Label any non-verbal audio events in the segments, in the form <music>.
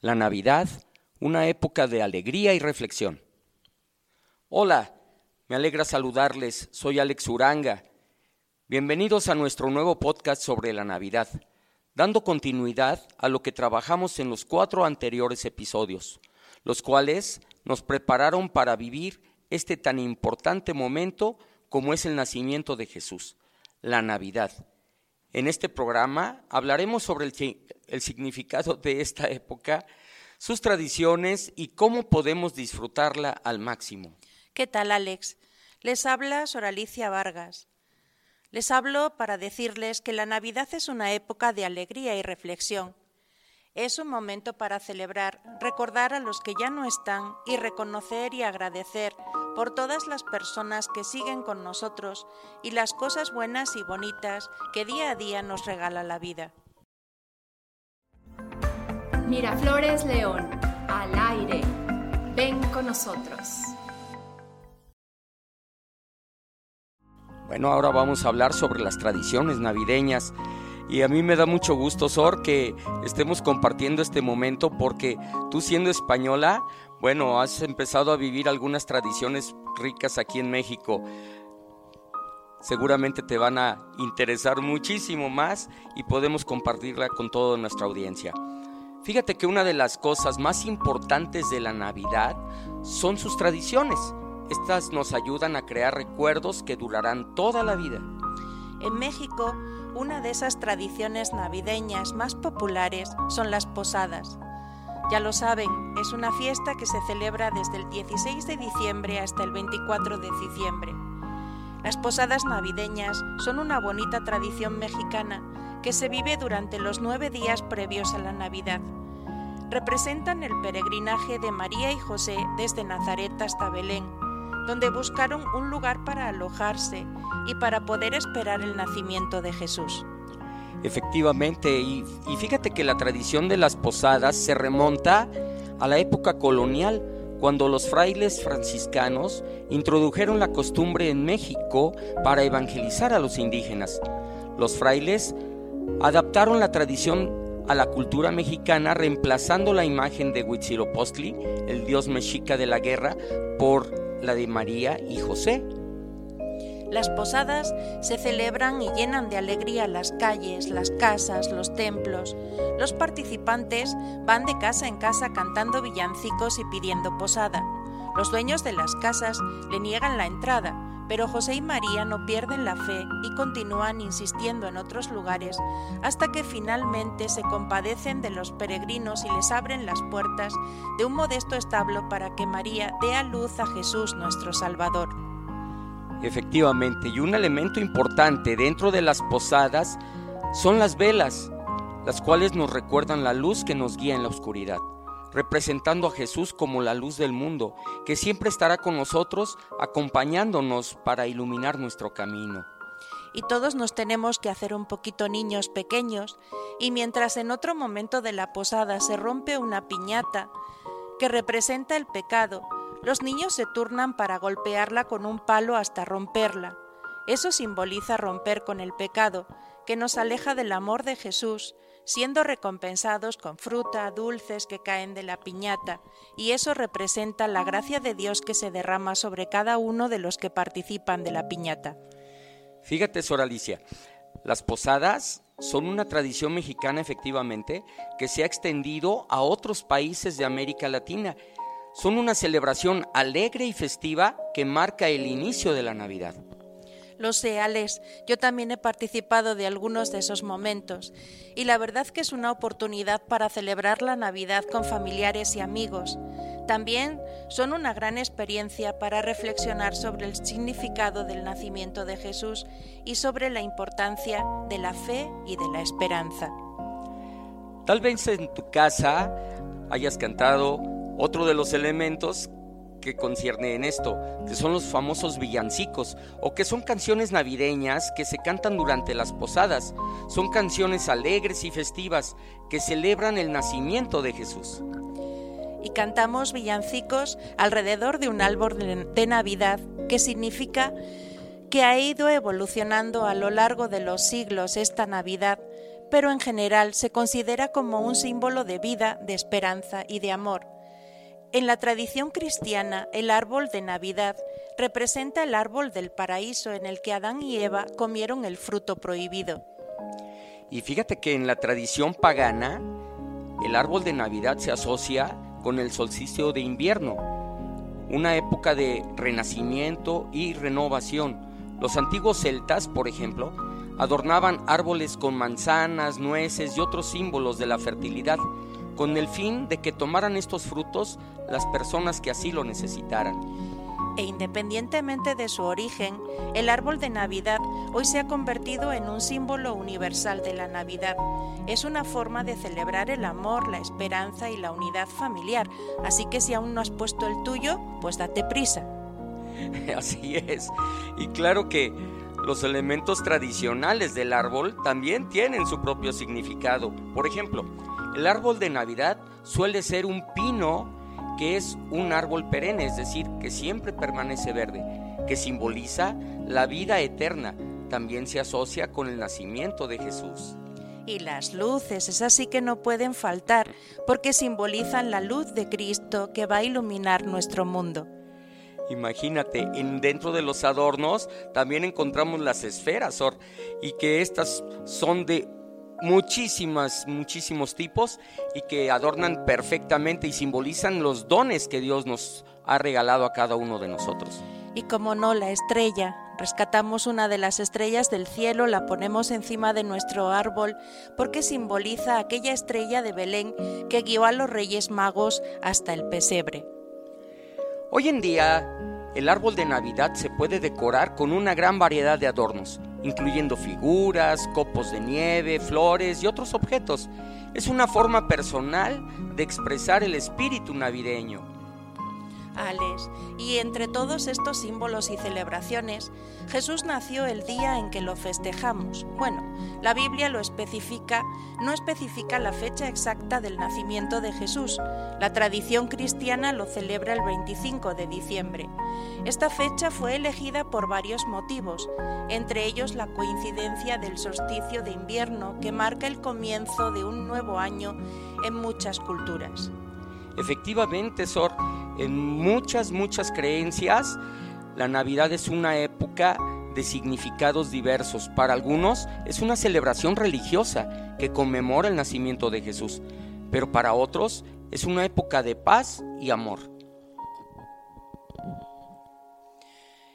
La Navidad, una época de alegría y reflexión. Hola, me alegra saludarles, soy Alex Uranga. Bienvenidos a nuestro nuevo podcast sobre la Navidad, dando continuidad a lo que trabajamos en los cuatro anteriores episodios, los cuales nos prepararon para vivir este tan importante momento como es el nacimiento de Jesús, la Navidad. En este programa hablaremos sobre el, significado de esta época, sus tradiciones y cómo podemos disfrutarla al máximo. ¿Qué tal, Alex? Les habla Soralicia Vargas. Les hablo para decirles que la Navidad es una época de alegría y reflexión es un momento para celebrar, recordar a los que ya no están y reconocer y agradecer por todas las personas que siguen con nosotros y las cosas buenas y bonitas que día a día nos regala la vida. Miraflores León, al aire. Ven con nosotros. Bueno, ahora vamos a hablar sobre las tradiciones navideñas y a mí me da mucho gusto, Sor, que estemos compartiendo este momento porque tú siendo española, bueno, has empezado a vivir algunas tradiciones ricas aquí en México. Seguramente te van a interesar muchísimo más y podemos compartirla con toda nuestra audiencia. Fíjate que una de las cosas más importantes de la Navidad son sus tradiciones. Estas nos ayudan a crear recuerdos que durarán toda la vida. En México, una de esas tradiciones navideñas más populares son las posadas. Ya lo saben, es una fiesta que se celebra desde el 16 de diciembre hasta el 24 de diciembre. Las posadas navideñas son una bonita tradición mexicana que se vive durante los nueve días previos a la Navidad. Representan el peregrinaje de María y José desde Nazaret hasta Belén, donde buscaron un lugar para alojarse y para poder esperar el nacimiento de Jesús. Efectivamente, y, fíjate que la tradición de las posadas se remonta a la época colonial, cuando los frailes franciscanos introdujeron la costumbre en México para evangelizar a los indígenas. Los frailes adaptaron la tradición a la cultura mexicana reemplazando la imagen de Huitzilopochtli, el dios mexica de la guerra, por la de María y José. Las posadas se celebran y llenan de alegría las calles, las casas, los templos. Los participantes van de casa en casa cantando villancicos y pidiendo posada. Los dueños de las casas le niegan la entrada, pero José y María no pierden la fe y continúan insistiendo en otros lugares hasta que finalmente se compadecen de los peregrinos y les abren las puertas de un modesto establo para que María dé a luz a Jesús nuestro Salvador. Efectivamente, y un elemento importante dentro de las posadas son las velas, las cuales nos recuerdan la luz que nos guía en la oscuridad, representando a Jesús como la luz del mundo, que siempre estará con nosotros acompañándonos para iluminar nuestro camino. Y todos nos tenemos que hacer un poquito niños pequeños, y mientras en otro momento de la posada se rompe una piñata que representa el pecado, los niños se turnan para golpearla con un palo hasta romperla. Eso simboliza romper con el pecado, que nos aleja del amor de Jesús, siendo recompensados con fruta, dulces que caen de la piñata, y eso representa la gracia de Dios que se derrama sobre cada uno de los que participan de la piñata. Fíjate, Sor Alicia, las posadas son una tradición mexicana efectivamente que se ha extendido a otros países de América Latina son una celebración alegre y festiva que marca el inicio de la Navidad. Lo sé, Alex, yo también he participado de algunos de esos momentos y la verdad que es una oportunidad para celebrar la Navidad con familiares y amigos. También son una gran experiencia para reflexionar sobre el significado del nacimiento de Jesús y sobre la importancia de la fe y de la esperanza. Tal vez en tu casa hayas cantado otro de los elementos que concierne en esto, que son los famosos villancicos, o que son canciones navideñas que se cantan durante las posadas. Son canciones alegres y festivas que celebran el nacimiento de Jesús. Y cantamos villancicos alrededor de un árbol de Navidad, que significa que ha ido evolucionando a lo largo de los siglos esta Navidad pero en general se considera como un símbolo de vida, de esperanza y de amor. En la tradición cristiana, el árbol de Navidad representa el árbol del paraíso en el que Adán y Eva comieron el fruto prohibido. Y fíjate que en la tradición pagana, el árbol de Navidad se asocia con el solsticio de invierno, una época de renacimiento y renovación. Los antiguos celtas, por ejemplo, adornaban árboles con manzanas, nueces y otros símbolos de la fertilidad, con el fin de que tomaran estos frutos las personas que así lo necesitaran e independientemente de su origen, el árbol de Navidad hoy se ha convertido en un símbolo universal de la Navidad. Es una forma de celebrar el amor, la esperanza y la unidad familiar, así que si aún no has puesto el tuyo, pues date prisa. <laughs> Así es. Y claro que los elementos tradicionales del árbol también tienen su propio significado. Por ejemplo, el árbol de Navidad suele ser un pino que es un árbol perenne, es decir, que siempre permanece verde, que simboliza la vida eterna. También se asocia con el nacimiento de Jesús. Y las luces, esas sí que no pueden faltar, porque simbolizan la luz de Cristo que va a iluminar nuestro mundo. Imagínate, en, dentro de los adornos también encontramos las esferas, y que estas son de muchísimas, muchísimos tipos y que adornan perfectamente y simbolizan los dones que Dios nos ha regalado a cada uno de nosotros. Y como no, la estrella. Rescatamos una de las estrellas del cielo, la ponemos encima de nuestro árbol porque simboliza aquella estrella de Belén que guió a los reyes magos hasta el pesebre. Hoy en día, el árbol de Navidad se puede decorar con una gran variedad de adornos incluyendo figuras, copos de nieve, flores y otros objetos. Es una forma personal de expresar el espíritu navideño. Alex, y entre todos estos símbolos y celebraciones, Jesús nació el día en que lo festejamos. Bueno, la Biblia lo especifica, no especifica la fecha exacta del nacimiento de Jesús. La tradición cristiana lo celebra el 25 de diciembre. Esta fecha fue elegida por varios motivos, entre ellos la coincidencia del solsticio de invierno que marca el comienzo de un nuevo año en muchas culturas. Efectivamente, Sor, en muchas, muchas creencias, la Navidad es una época de significados diversos. Para algunos es una celebración religiosa que conmemora el nacimiento de Jesús, pero para otros es una época de paz y amor.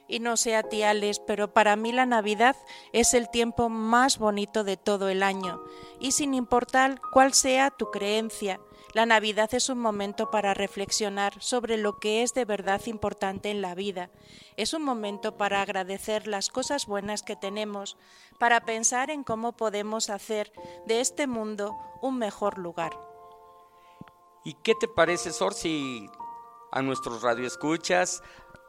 Y no sé a ti, pero para mí la Navidad es el tiempo más bonito de todo el año. Y sin importar cuál sea tu creencia, la Navidad es un momento para reflexionar sobre lo que es de verdad importante en la vida. Es un momento para agradecer las cosas buenas que tenemos, para pensar en cómo podemos hacer de este mundo un mejor lugar. ¿Y qué te parece, Sor, si a nuestros radioescuchas,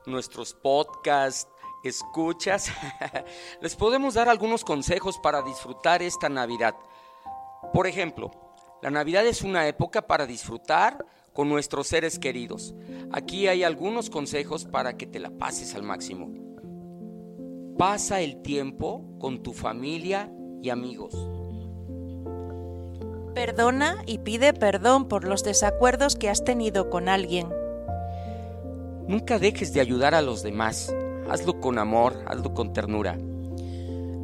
nuestros podcasts, escuchas, <laughs> les podemos dar algunos consejos para disfrutar esta Navidad? Por ejemplo, la Navidad es una época para disfrutar con nuestros seres queridos. Aquí hay algunos consejos para que te la pases al máximo. Pasa el tiempo con tu familia y amigos. Perdona y pide perdón por los desacuerdos que has tenido con alguien. Nunca dejes de ayudar a los demás. Hazlo con amor, hazlo con ternura.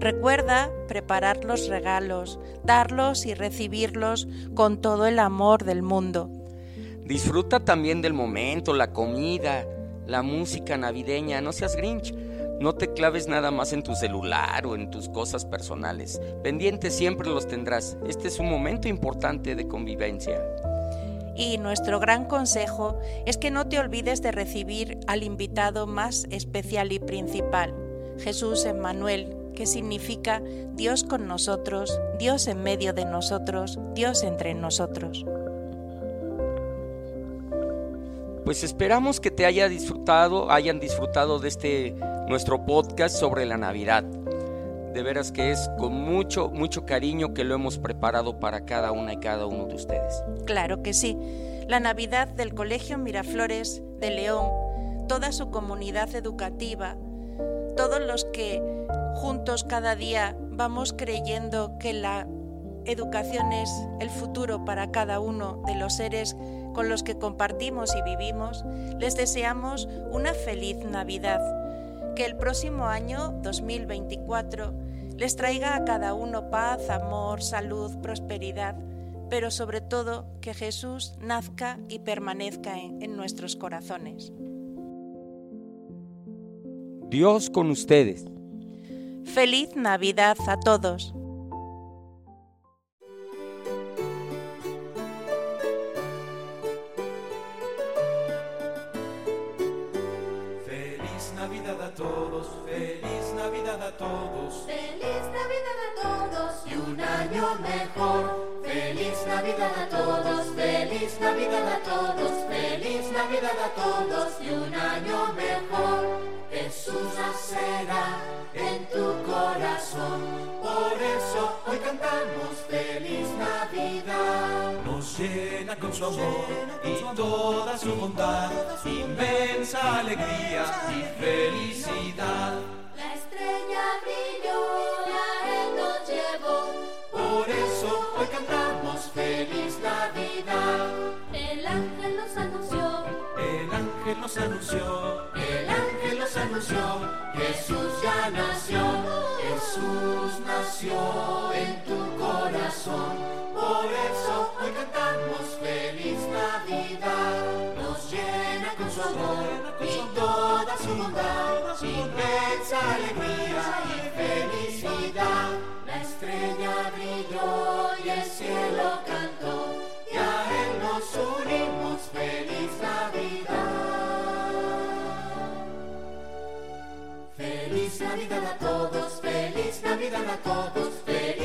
Recuerda preparar los regalos, darlos y recibirlos con todo el amor del mundo. Disfruta también del momento, la comida, la música navideña, no seas grinch. No te claves nada más en tu celular o en tus cosas personales. Pendientes siempre los tendrás. Este es un momento importante de convivencia. Y nuestro gran consejo es que no te olvides de recibir al invitado más especial y principal, Jesús Emmanuel, que significa Dios con nosotros, Dios en medio de nosotros, Dios entre nosotros. Pues esperamos que te haya disfrutado, hayan disfrutado de este nuestro podcast sobre la Navidad. De veras que es con mucho, mucho cariño que lo hemos preparado para cada una y cada uno de ustedes. Claro que sí. La Navidad del Colegio Miraflores de León, toda su comunidad educativa, todos los que juntos cada día vamos creyendo que la educación es el futuro para cada uno de los seres con los que compartimos y vivimos, les deseamos una feliz Navidad. Que el próximo año 2024 les traiga a cada uno paz, amor, salud, prosperidad, pero sobre todo que Jesús nazca y permanezca en, en nuestros corazones. Dios con ustedes. Feliz Navidad a todos. Feliz Navidad a todos, feliz Navidad a todos. Feliz Navidad a todos y un año mejor. Feliz Navidad a todos, feliz Navidad a todos, feliz Navidad a todos y un año mejor. Jesús nacerá en tu corazón, por eso hoy cantamos feliz Navidad. Nos llena con su amor y toda su bondad, inmensa alegría y felicidad. La estrella brilló y a él nos llevó. Por eso hoy cantamos feliz Navidad. El ángel nos anunció, El ángel nos anunció, Jesús ya nació, Jesús nació en tu corazón. por eso hoy cantamos feliz Navidad. Nos llena con su amor y toda su bondad, Inmensa alegría y felicidad. La estrella brilló y el cielo cantó, Navidad a todos, feliz Navidad a todos, feliz